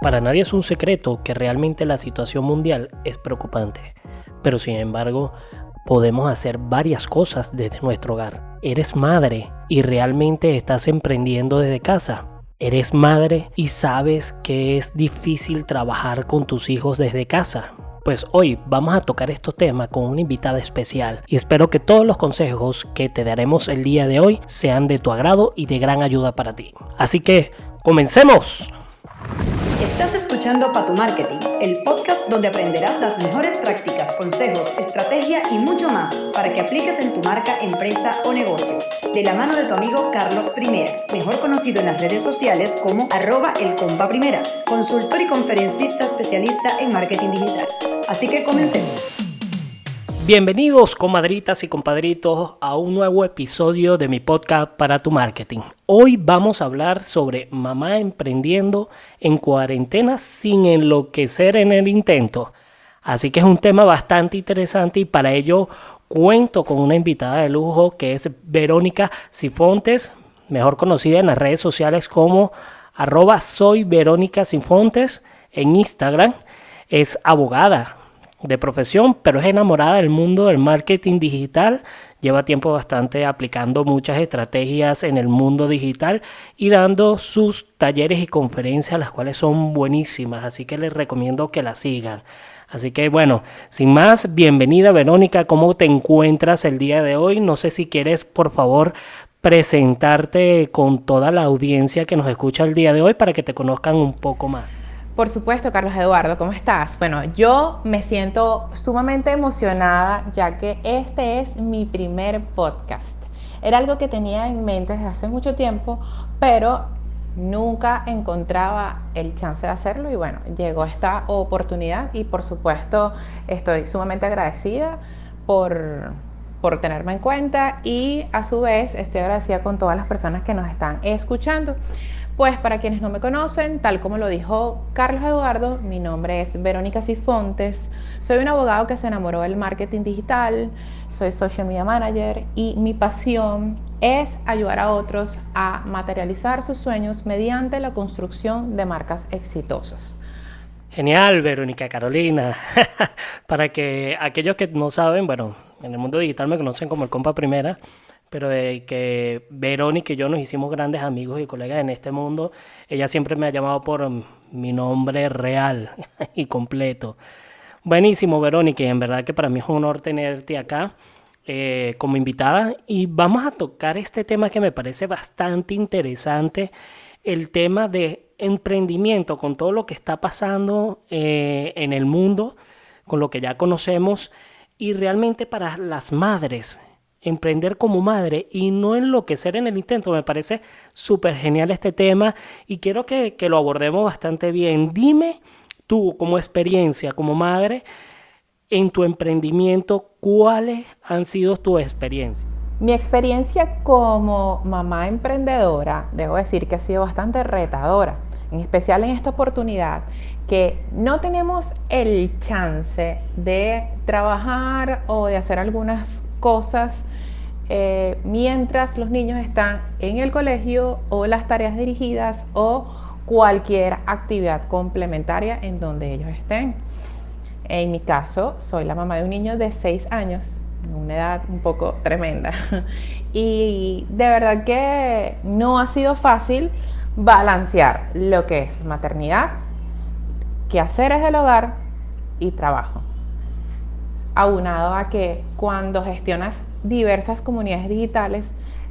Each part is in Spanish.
Para nadie es un secreto que realmente la situación mundial es preocupante, pero sin embargo podemos hacer varias cosas desde nuestro hogar. Eres madre y realmente estás emprendiendo desde casa. Eres madre y sabes que es difícil trabajar con tus hijos desde casa. Pues hoy vamos a tocar estos temas con una invitada especial y espero que todos los consejos que te daremos el día de hoy sean de tu agrado y de gran ayuda para ti. Así que, comencemos. Estás escuchando tu Marketing, el podcast donde aprenderás las mejores prácticas, consejos, estrategia y mucho más para que apliques en tu marca, empresa o negocio. De la mano de tu amigo Carlos Primera, mejor conocido en las redes sociales como arroba el compa primera, consultor y conferencista especialista en marketing digital. Así que comencemos. Bienvenidos comadritas y compadritos a un nuevo episodio de mi podcast para tu marketing. Hoy vamos a hablar sobre mamá emprendiendo en cuarentena sin enloquecer en el intento. Así que es un tema bastante interesante y para ello cuento con una invitada de lujo que es Verónica Sifontes, mejor conocida en las redes sociales como arroba Verónica Sifontes en Instagram. Es abogada, de profesión, pero es enamorada del mundo del marketing digital. Lleva tiempo bastante aplicando muchas estrategias en el mundo digital y dando sus talleres y conferencias, las cuales son buenísimas. Así que les recomiendo que la sigan. Así que bueno, sin más, bienvenida Verónica, ¿cómo te encuentras el día de hoy? No sé si quieres, por favor, presentarte con toda la audiencia que nos escucha el día de hoy para que te conozcan un poco más. Por supuesto, Carlos Eduardo, ¿cómo estás? Bueno, yo me siento sumamente emocionada ya que este es mi primer podcast. Era algo que tenía en mente desde hace mucho tiempo, pero nunca encontraba el chance de hacerlo y bueno, llegó esta oportunidad y por supuesto estoy sumamente agradecida por, por tenerme en cuenta y a su vez estoy agradecida con todas las personas que nos están escuchando. Pues para quienes no me conocen, tal como lo dijo Carlos Eduardo, mi nombre es Verónica Sifontes, soy un abogado que se enamoró del marketing digital, soy social media manager y mi pasión es ayudar a otros a materializar sus sueños mediante la construcción de marcas exitosas. Genial, Verónica Carolina. para que aquellos que no saben, bueno, en el mundo digital me conocen como el compa primera pero de que Verónica y yo nos hicimos grandes amigos y colegas en este mundo, ella siempre me ha llamado por mi nombre real y completo. Buenísimo, Verónica, y en verdad que para mí es un honor tenerte acá eh, como invitada y vamos a tocar este tema que me parece bastante interesante, el tema de emprendimiento con todo lo que está pasando eh, en el mundo, con lo que ya conocemos y realmente para las madres emprender como madre y no enloquecer en el intento. Me parece súper genial este tema y quiero que, lo abordemos bastante bien. Dime tú como experiencia, como madre, en tu emprendimiento, ¿cuáles han sido tus experiencias? Mi experiencia como mamá emprendedora, debo decir que ha sido bastante retadora, en especial en esta oportunidad, que no tenemos el chance de trabajar o de hacer algunas cosas eh, mientras los niños están en el colegio o las tareas dirigidas o cualquier actividad complementaria en donde ellos estén. En mi caso, soy la mamá de un niño de 6 años, una edad un poco tremenda. Y de verdad que no ha sido fácil balancear lo que es maternidad, quehaceres del hogar y trabajo aunado a que cuando gestionas diversas comunidades digitales,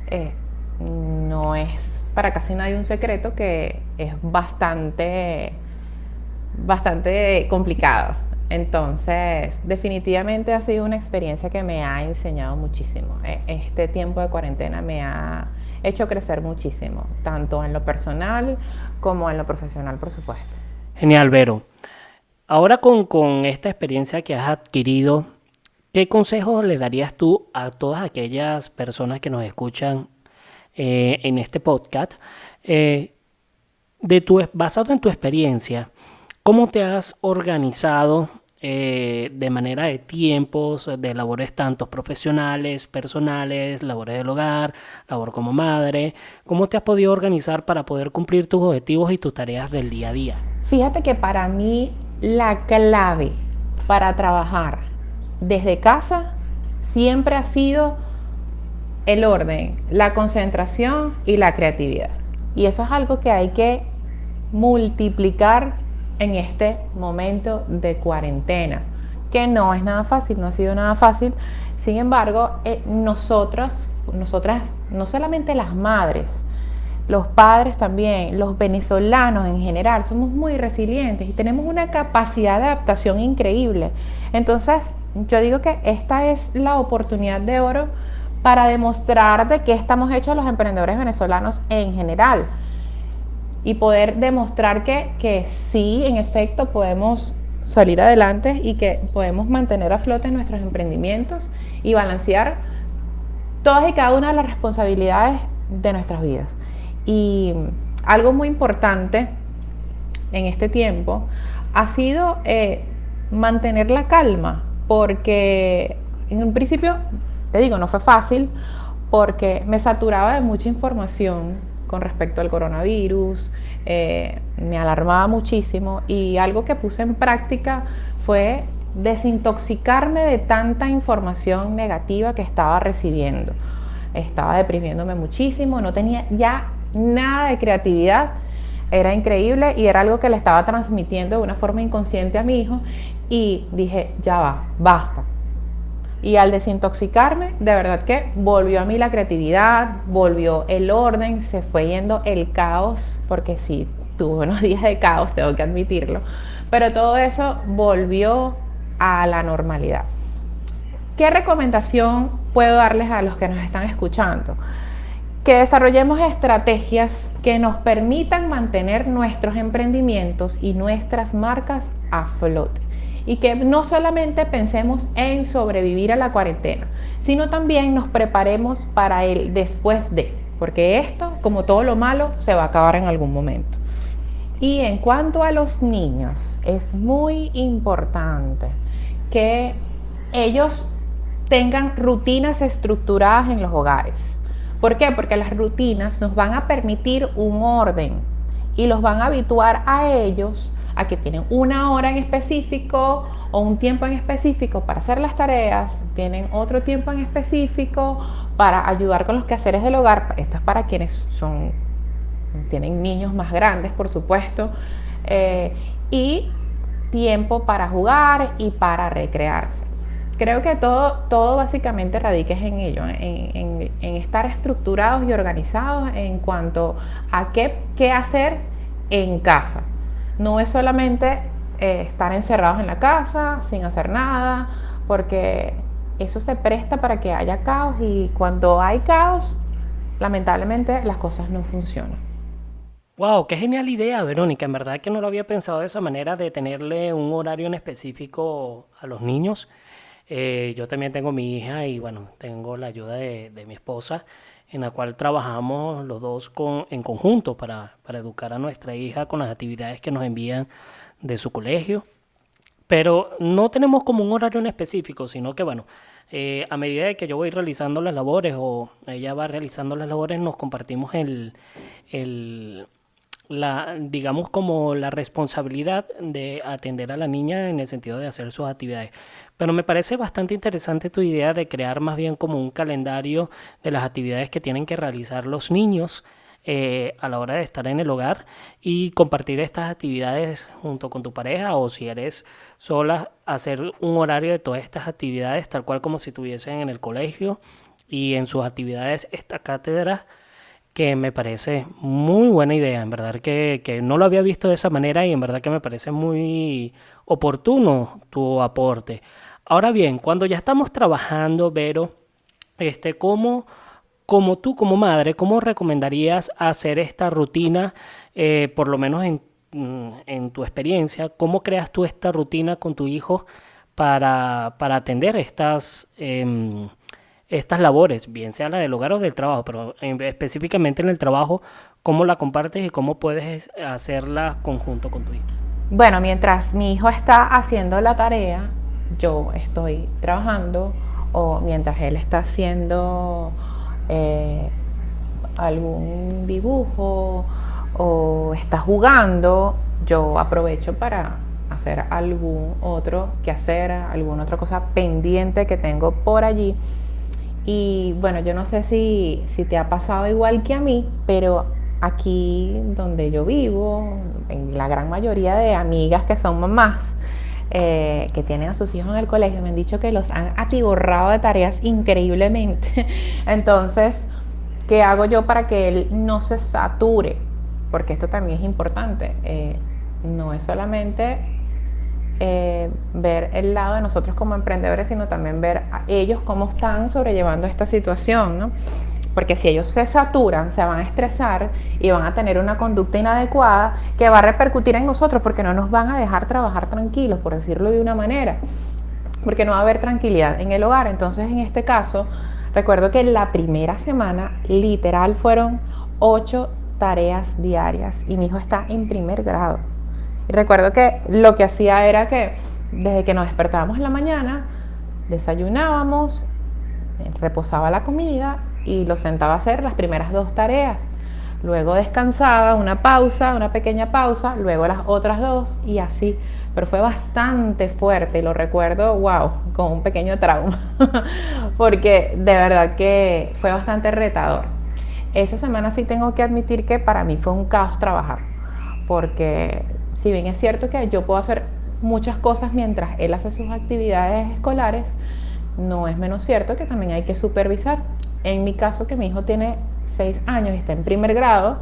eh, no es para casi nadie un secreto que es bastante, bastante complicado. Entonces, definitivamente ha sido una experiencia que me ha enseñado muchísimo. E, este tiempo de cuarentena me ha hecho crecer muchísimo, tanto en lo personal como en lo profesional, por supuesto. Genial, Vero. Ahora con, con esta experiencia que has adquirido, ¿Qué consejos le darías tú a todas aquellas personas que nos escuchan eh, en este podcast? Eh, de tu, basado en tu experiencia, ¿cómo te has organizado eh, de manera de tiempos, de labores tanto profesionales, personales, labores del hogar, labor como madre? ¿Cómo te has podido organizar para poder cumplir tus objetivos y tus tareas del día a día? Fíjate que para mí la clave para trabajar desde casa siempre ha sido el orden, la concentración y la creatividad. Y eso es algo que hay que multiplicar en este momento de cuarentena, que no es nada fácil, no ha sido nada fácil. Sin embargo, eh, nosotros, nosotras, no solamente las madres, los padres también, los venezolanos en general, somos muy resilientes y tenemos una capacidad de adaptación increíble. Entonces, yo digo que esta es la oportunidad de oro para demostrar de qué estamos hechos los emprendedores venezolanos en general y poder demostrar que, que sí, en efecto, podemos salir adelante y que podemos mantener a flote nuestros emprendimientos y balancear todas y cada una de las responsabilidades de nuestras vidas. Y algo muy importante en este tiempo ha sido eh, mantener la calma, porque en un principio, te digo, no fue fácil, porque me saturaba de mucha información con respecto al coronavirus, eh, me alarmaba muchísimo y algo que puse en práctica fue desintoxicarme de tanta información negativa que estaba recibiendo. Estaba deprimiéndome muchísimo, no tenía ya nada de creatividad, era increíble y era algo que le estaba transmitiendo de una forma inconsciente a mi hijo y dije, ya va, basta, y al desintoxicarme, de verdad que volvió a mí la creatividad, volvió el orden, se fue yendo el caos, porque sí, tuve unos días de caos, tengo que admitirlo, pero todo eso volvió a la normalidad. ¿Qué recomendación puedo darles a los que nos están escuchando? Que desarrollemos estrategias que nos permitan mantener nuestros emprendimientos y nuestras marcas a flote y que no solamente pensemos en sobrevivir a la cuarentena, sino también nos preparemos para el después de, porque esto, como todo lo malo, se va a acabar en algún momento. Y en cuanto a los niños, es muy importante que ellos tengan rutinas estructuradas en los hogares. ¿Por qué? Porque las rutinas nos van a permitir un orden y los van a habituar a ellos a que tienen una hora en específico o un tiempo en específico para hacer las tareas, tienen otro tiempo en específico para ayudar con los quehaceres del hogar. Esto es para quienes son, tienen niños más grandes, por supuesto, eh, y tiempo para jugar y para recrearse. Creo que todo, todo básicamente radica en ello, en, en, estar estructurados y organizados en cuanto a qué, qué hacer en casa no es solamente eh, estar encerrados en la casa sin hacer nada, porque eso se presta para que haya caos y cuando hay caos, lamentablemente las cosas no funcionan. Wow, qué genial idea, Verónica. En verdad que no lo había pensado de esa manera de tenerle un horario en específico a los niños. Eh, yo también tengo mi hija y bueno, tengo la ayuda de, de mi esposa en la cual trabajamos los dos en conjunto para, educar a nuestra hija con las actividades que nos envían de su colegio. Pero no tenemos como un horario en específico, sino que bueno, eh, a medida que yo voy realizando las labores o ella va realizando las labores, nos compartimos el, el, la, digamos como la responsabilidad de atender a la niña en el sentido de hacer sus actividades. Pero me parece bastante interesante tu idea de crear más bien como un calendario de las actividades que tienen que realizar los niños eh, a la hora de estar en el hogar y compartir estas actividades junto con tu pareja o si eres sola, hacer un horario de todas estas actividades tal cual como si estuviesen en el colegio y en sus actividades esta cátedra que me parece muy buena idea, en verdad que, que, no lo había visto de esa manera y en verdad que me parece muy oportuno tu aporte. Ahora bien, cuando ya estamos trabajando, Vero, este, ¿cómo, como tú como madre, cómo recomendarías hacer esta rutina, eh, por lo menos en, mm, en, tu experiencia, cómo creas tú esta rutina con tu hijo para, para atender estas... Eh, estas labores, bien sea la del hogar o del trabajo, pero específicamente en el trabajo, cómo la compartes y cómo puedes hacerla conjunto con tu hijo. Bueno, mientras mi hijo está haciendo la tarea, yo estoy trabajando o mientras él está haciendo eh, algún dibujo o está jugando, yo aprovecho para hacer algún otro que hacer, alguna otra cosa pendiente que tengo por allí. Y bueno, yo no sé si, si te ha pasado igual que a mí, pero aquí donde yo vivo, en la gran mayoría de amigas que son mamás, eh, que tienen a sus hijos en el colegio, me han dicho que los han atiborrado de tareas increíblemente. Entonces, ¿qué hago yo para que él no se sature? Porque esto también es importante. Eh, no es solamente eh, ver el lado de nosotros como emprendedores, sino también ver a ellos cómo están sobrellevando esta situación, ¿no? Porque si ellos se saturan, se van a estresar y van a tener una conducta inadecuada que va a repercutir en nosotros porque no nos van a dejar trabajar tranquilos, por decirlo de una manera, porque no va a haber tranquilidad en el hogar. Entonces, en este caso, recuerdo que la primera semana literal fueron ocho tareas diarias y mi hijo está en primer grado. Y recuerdo que lo que hacía era que desde que nos despertábamos en la mañana, desayunábamos, eh, reposaba la comida y lo sentaba a hacer las primeras dos tareas. Luego descansaba, una pausa, una pequeña pausa, luego las otras dos y así. Pero fue bastante fuerte y lo recuerdo, wow, con un pequeño trauma, porque de verdad que fue bastante retador. Esa semana sí tengo que admitir que para mí fue un caos trabajar, porque si bien es cierto que yo puedo hacer muchas cosas mientras él hace sus actividades escolares, no es menos cierto que también hay que supervisar. En mi caso, que mi hijo tiene 6 años y está en primer grado,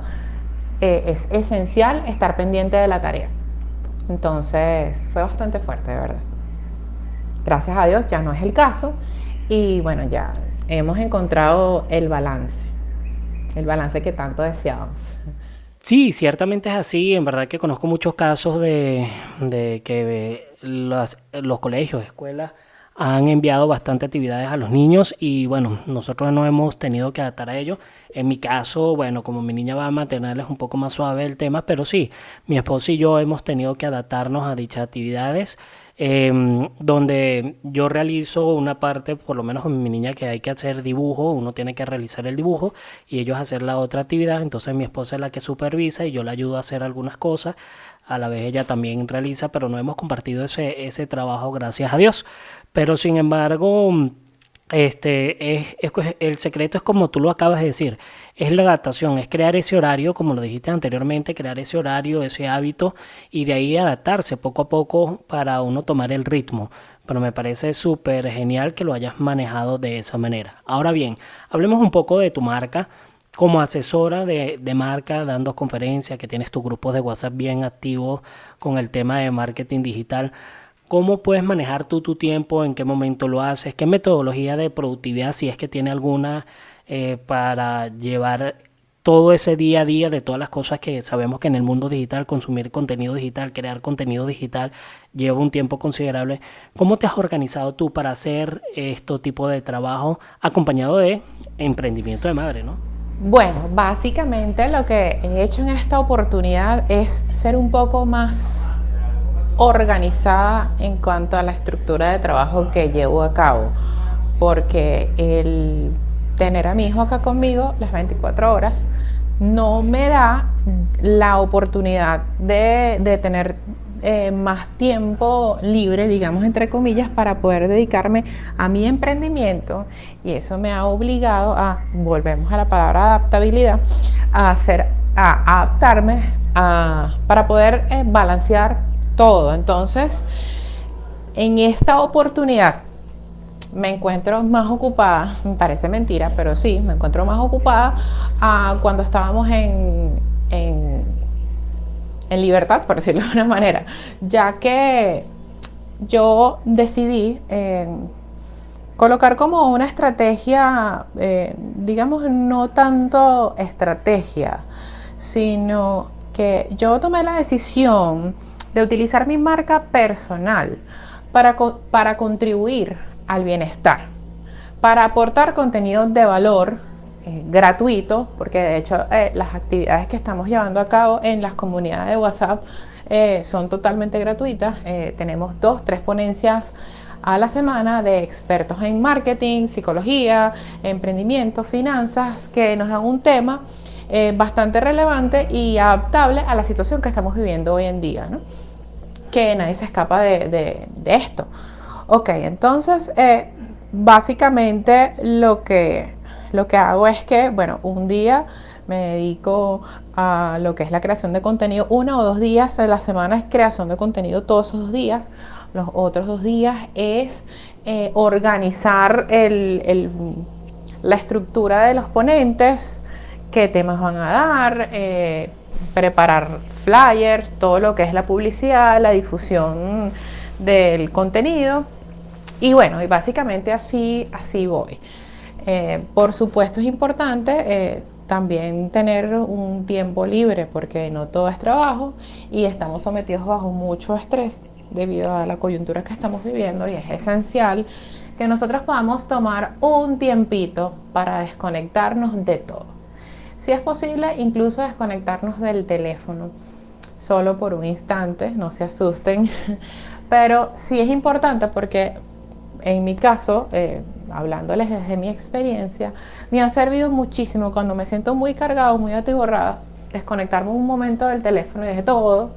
eh, es esencial estar pendiente de la tarea. Entonces, fue bastante fuerte, de verdad. Gracias a Dios ya no es el caso y bueno, ya hemos encontrado el balance, el balance que tanto deseábamos. Sí, ciertamente es así. En verdad que conozco muchos casos de, que los, los colegios, escuelas, han enviado bastante actividades a los niños y bueno, nosotros no hemos tenido que adaptar a ello. En mi caso, bueno, como mi niña va a mantenerles un poco más suave el tema, pero sí, mi esposo y yo hemos tenido que adaptarnos a dichas actividades Em, donde yo realizo una parte, por lo menos con mi niña, que hay que hacer dibujo, uno tiene que realizar el dibujo y ellos hacer la otra actividad, entonces mi esposa es la que supervisa y yo le ayudo a hacer algunas cosas, a la vez ella también realiza, pero no hemos compartido ese, ese trabajo, gracias a Dios. Pero sin embargo, este, es, el secreto es como tú lo acabas de decir, es la adaptación, es crear ese horario, como lo dijiste anteriormente, crear ese horario, ese hábito y de ahí adaptarse poco a poco para uno tomar el ritmo. Pero me parece súper genial que lo hayas manejado de esa manera. Ahora bien, hablemos un poco de tu marca. Como asesora de, de marca, dando conferencias, que tienes tu grupo de WhatsApp bien activo con el tema de marketing digital. ¿Cómo puedes manejar tú tu tiempo? ¿En qué momento lo haces? ¿Qué metodología de productividad, si es que tiene alguna, eh, para llevar todo ese día a día de todas las cosas que sabemos que en el mundo digital, consumir contenido digital, crear contenido digital, lleva un tiempo considerable. ¿Cómo te has organizado tú para hacer este tipo de trabajo acompañado de emprendimiento de madre, no? Bueno, básicamente lo que he hecho en esta oportunidad es ser un poco más organizada en cuanto a la estructura de trabajo que llevo a cabo, porque el tener a mi hijo acá conmigo las 24 horas no me da la oportunidad de, tener eh, más tiempo libre, digamos, entre comillas, para poder dedicarme a mi emprendimiento. Y eso me ha obligado a, volvemos a la palabra adaptabilidad, a hacer, a adaptarme para poder eh, balancear todo. Entonces, en esta oportunidad me encuentro más ocupada, me parece mentira, pero sí, me encuentro más ocupada a cuando estábamos en, en, libertad, por decirlo de una manera, ya que yo decidí colocar como una estrategia, eh, digamos, no tanto estrategia, sino que yo tomé la decisión de utilizar mi marca personal para, para contribuir al bienestar, para aportar contenido de valor eh, gratuito, porque de hecho eh, las actividades que estamos llevando a cabo en las comunidades de WhatsApp eh, son totalmente gratuitas. tenemos dos, tres ponencias a la semana de expertos en marketing, psicología, emprendimiento, finanzas, que nos dan un tema bastante relevante y adaptable a la situación que estamos viviendo hoy en día, ¿no? Que nadie se escapa de, esto. Ok, entonces eh, básicamente lo que, lo que hago es que, bueno, un día me dedico a lo que es la creación de contenido, uno o dos días a la semana es creación de contenido todos esos dos días, los otros dos días es eh, organizar la estructura de los ponentes, qué temas van a dar, eh, preparar flyers, todo lo que es la publicidad, la difusión del contenido. Y bueno, y básicamente así, así voy. Eh, por supuesto es importante también tener un tiempo libre porque no todo es trabajo y estamos sometidos bajo mucho estrés debido a la coyuntura que estamos viviendo y es esencial que nosotros podamos tomar un tiempito para desconectarnos de todo. Si es posible, incluso desconectarnos del teléfono, solo por un instante, no se asusten, pero sí es importante porque en mi caso, eh, hablándoles desde mi experiencia, me ha servido muchísimo cuando me siento muy cargado, muy atiborrada, desconectarme un momento del teléfono y de todo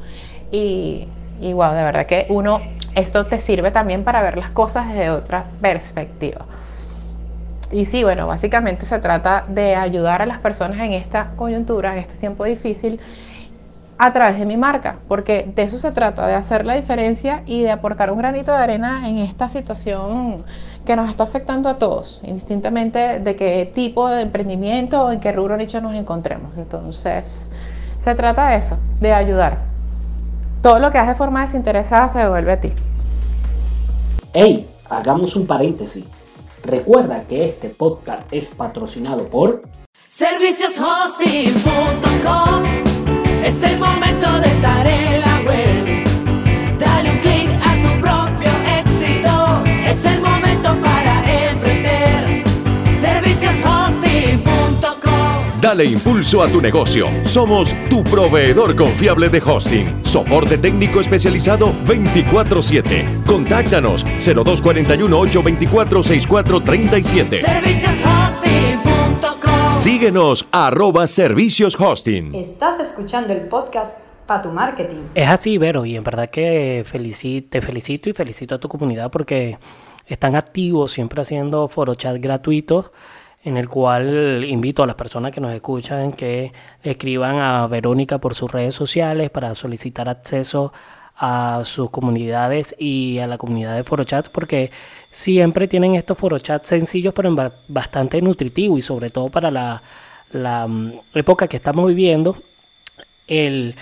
y y wow, de verdad que uno, esto te sirve también para ver las cosas desde otra perspectiva. Y sí, bueno, básicamente se trata de ayudar a las personas en esta coyuntura, en este tiempo difícil, a través de mi marca, porque de eso se trata, de hacer la diferencia y de aportar un granito de arena en esta situación que nos está afectando a todos, indistintamente de qué tipo de emprendimiento o en qué rubro nicho nos encontremos. Entonces, se trata de eso, de ayudar todo lo que haces de forma desinteresada se devuelve a ti. Hey, hagamos un paréntesis. Recuerda que este podcast es patrocinado por servicioshosting.com. Es el momento de estar en Dale impulso a tu negocio. Somos tu proveedor confiable de hosting. Soporte técnico especializado 24/7. Contáctanos 0241-824-6437. Servicioshosting.com. Síguenos arroba servicios hosting. Estás escuchando el podcast para tu marketing. Es así, Vero, y en verdad que te felicito y felicito a tu comunidad porque están activos, siempre haciendo foro chat gratuitos en el cual invito a las personas que nos escuchan que escriban a Verónica por sus redes sociales para solicitar acceso a sus comunidades y a la comunidad de ForoChat porque siempre tienen estos ForoChat sencillos pero bastante nutritivos y sobre todo para la, mm, época que estamos viviendo el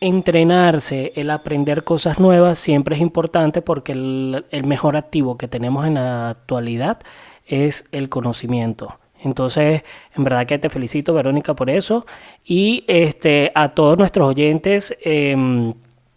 entrenarse, el aprender cosas nuevas siempre es importante porque el mejor activo que tenemos en la actualidad es el conocimiento. Entonces, en verdad que te felicito, Verónica, por eso. Y este, a todos nuestros oyentes, em,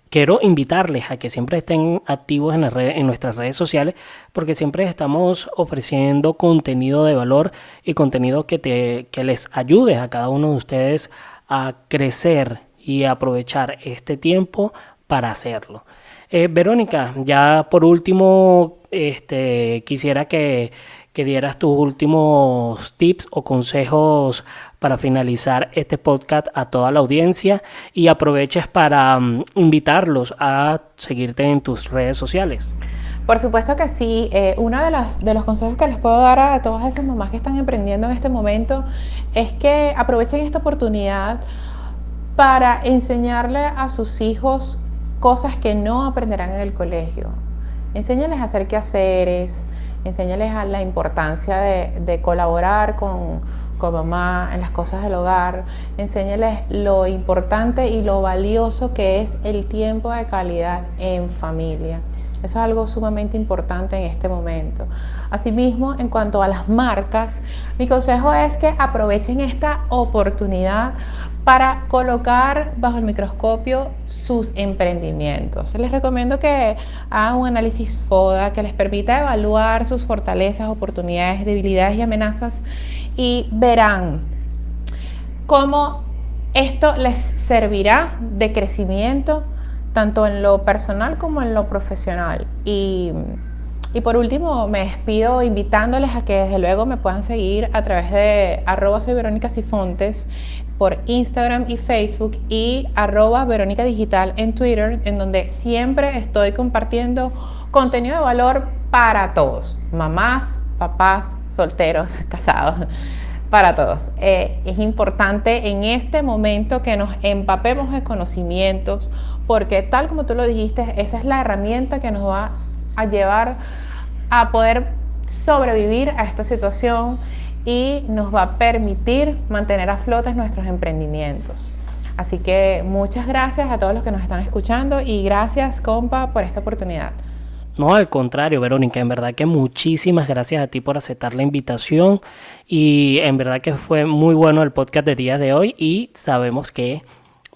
quiero invitarles a que siempre estén activos en, en, nuestras redes sociales, porque siempre estamos ofreciendo contenido de valor y contenido que, te, que les ayude a cada uno de ustedes a crecer y aprovechar este tiempo para hacerlo. Eh, Verónica, ya por último, este, quisiera que que dieras tus últimos tips o consejos para finalizar este podcast a toda la audiencia y aproveches para mm, invitarlos a seguirte en tus redes sociales. Por supuesto que sí. Eh, uno de, los consejos que les puedo dar a todas esas mamás que están emprendiendo en este momento es que aprovechen esta oportunidad para enseñarle a sus hijos cosas que no aprenderán en el colegio. Enséñales a hacer quehaceres, enséñales a la importancia de, colaborar con, con, mamá en las cosas del hogar, enséñales lo importante y lo valioso que es el tiempo de calidad en familia. Eso es algo sumamente importante en este momento. Asimismo, en cuanto a las marcas, mi consejo es que aprovechen esta oportunidad para colocar bajo el microscopio sus emprendimientos. Les recomiendo que hagan un análisis FODA que les permita evaluar sus fortalezas, oportunidades, debilidades y amenazas y verán cómo esto les servirá de crecimiento tanto en lo personal como en lo profesional. Y, por último, me despido invitándoles a que desde luego me puedan seguir a través de arroba soy Verónica Sifontes por Instagram y Facebook y arroba Verónica Digital en Twitter, en donde siempre estoy compartiendo contenido de valor para todos, mamás, papás, solteros, casados, para todos. Eh, es importante en este momento que nos empapemos de conocimientos, porque tal como tú lo dijiste, esa es la herramienta que nos va a llevar a poder sobrevivir a esta situación y nos va a permitir mantener a flote nuestros emprendimientos. Así que muchas gracias a todos los que nos están escuchando y gracias, compa, por esta oportunidad. No, al contrario, Verónica, en verdad que muchísimas gracias a ti por aceptar la invitación y en verdad que fue muy bueno el podcast de día de hoy y sabemos que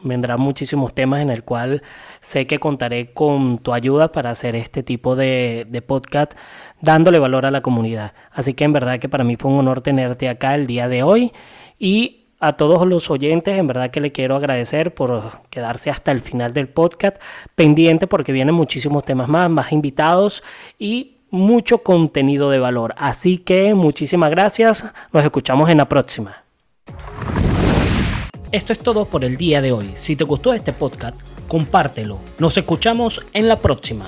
vendrán muchísimos temas en el cual sé que contaré con tu ayuda para hacer este tipo de, podcast dándole valor a la comunidad. Así que en verdad que para mí fue un honor tenerte acá el día de hoy y a todos los oyentes, en verdad que le quiero agradecer por quedarse hasta el final del podcast, pendiente porque vienen muchísimos temas más, más invitados y mucho contenido de valor. Así que muchísimas gracias, nos escuchamos en la próxima. Esto es todo por el día de hoy. Si te gustó este podcast, compártelo. Nos escuchamos en la próxima.